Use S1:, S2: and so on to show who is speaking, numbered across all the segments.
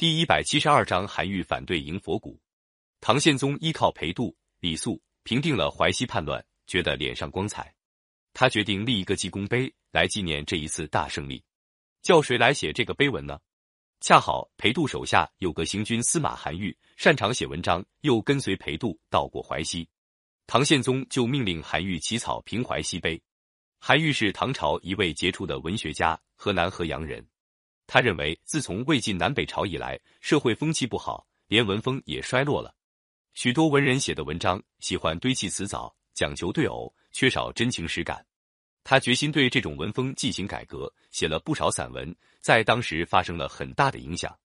S1: 第一百七十二章，韩愈反对迎佛骨。唐宪宗依靠裴度、李肃平定了淮西叛乱，觉得脸上光彩，他决定立一个记功碑来纪念这一次大胜利。叫谁来写这个碑文呢？恰好裴度手下有个行军司马韩愈，擅长写文章，又跟随裴度到过淮西。唐宪宗就命令韩愈起草平淮西碑。韩愈是唐朝一位杰出的文学家，河南河阳人。他认为，自从魏晋南北朝以来，社会风气不好，连文风也衰落了。许多文人写的文章喜欢堆砌辞藻，讲求对偶，缺少真情实感。他决心对这种文风进行改革，写了不少散文，在当时发生了很大的影响。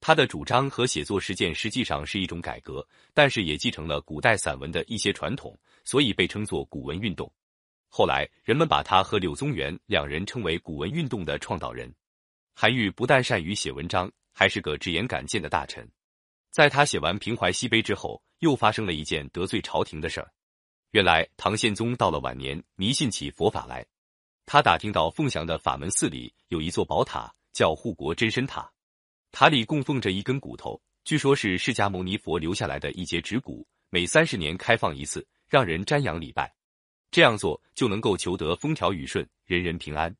S1: 他的主张和写作实践实际上是一种改革，但是也继承了古代散文的一些传统，所以被称作古文运动。后来，人们把他和柳宗元两人称为古文运动的创导人。韩愈不但善于写文章，还是个直言敢谏的大臣。在他写完平淮西碑之后，又发生了一件得罪朝廷的事儿。原来，唐宪宗到了晚年，迷信起佛法来。他打听到凤翔的法门寺里有一座宝塔，叫护国真身塔，塔里供奉着一根骨头，据说是释迦牟尼佛留下来的一节指骨，每三十年开放一次，让人瞻仰礼拜。这样做就能够求得风调雨顺、人人平安。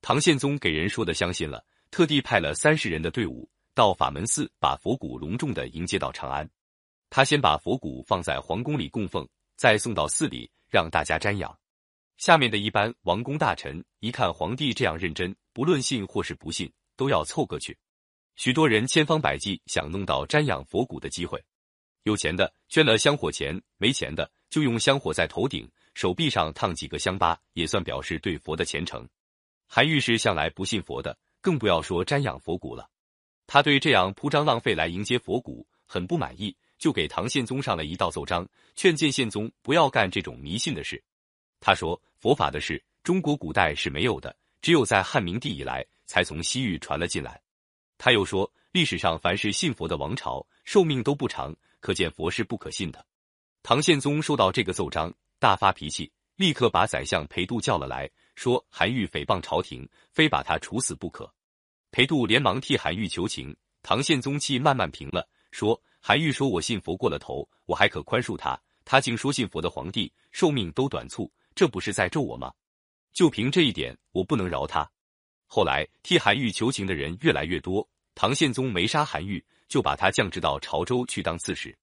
S1: 唐宪宗给人说的相信了，特地派了三十人的队伍到法门寺，把佛骨隆重的迎接到长安。他先把佛骨放在皇宫里供奉，再送到寺里让大家瞻仰。下面的一般王公大臣一看皇帝这样认真，不论信或是不信，都要凑过去。许多人千方百计想弄到瞻仰佛骨的机会。有钱的捐了香火钱，没钱的就用香火在头顶。手臂上烫几个香疤，也算表示对佛的虔诚。韩愈是向来不信佛的，更不要说瞻仰佛骨了。他对这样铺张浪费来迎接佛骨很不满意，就给唐宪宗上了一道奏章，劝谏宪宗不要干这种迷信的事。他说：“佛法的事，中国古代是没有的，只有在汉明帝以来才从西域传了进来。”他又说：“历史上凡是信佛的王朝，寿命都不长，可见佛是不可信的。”唐宪宗收到这个奏章。大发脾气，立刻把宰相裴度叫了来说：“韩愈诽谤朝廷，非把他处死不可。”裴度连忙替韩愈求情。唐宪宗气慢慢平了，说：“韩愈说我信佛过了头，我还可宽恕他。他竟说信佛的皇帝寿命都短促，这不是在咒我吗？就凭这一点，我不能饶他。”后来替韩愈求情的人越来越多，唐宪宗没杀韩愈，就把他降职到潮州去当刺史。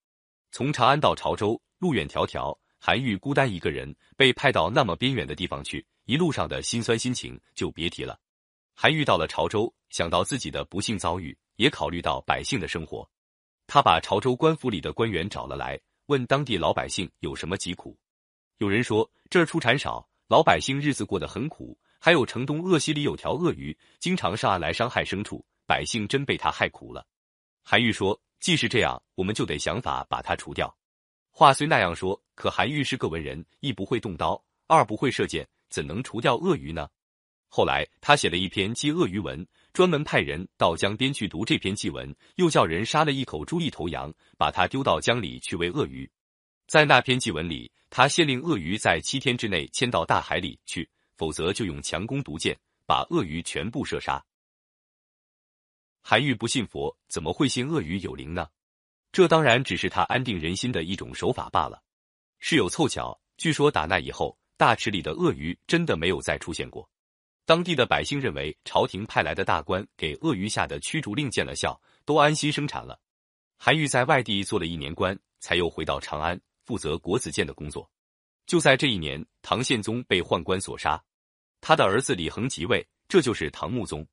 S1: 从长安到潮州，路远迢迢。韩愈孤单一个人被派到那么边远的地方去，一路上的辛酸心情就别提了。韩愈到了潮州，想到自己的不幸遭遇，也考虑到百姓的生活，他把潮州官府里的官员找了来，问当地老百姓有什么疾苦。有人说这儿出产少，老百姓日子过得很苦；还有城东鄂溪里有条鳄鱼，经常上岸来伤害牲畜，百姓真被他害苦了。韩愈说：“既是这样，我们就得想法把它除掉。”话虽那样说，可韩愈是个文人，一不会动刀，二不会射箭，怎能除掉鳄鱼呢？后来他写了一篇祭鳄鱼文，专门派人到江边去读这篇祭文，又叫人杀了一口猪一头羊，把它丢到江里去喂鳄鱼。在那篇祭文里，他先令鳄鱼在七天之内迁到大海里去，否则就用强弓毒箭把鳄鱼全部射杀。韩愈不信佛，怎么会信鳄鱼有灵呢？这当然只是他安定人心的一种手法罢了。事有凑巧，据说打那以后，大池里的鳄鱼真的没有再出现过。当地的百姓认为朝廷派来的大官给鳄鱼下的驱逐令见了效，都安心生产了。韩愈在外地做了一年官，才又回到长安，负责国子监的工作。就在这一年，唐宪宗被宦官所杀，他的儿子李恒即位，这就是唐穆宗。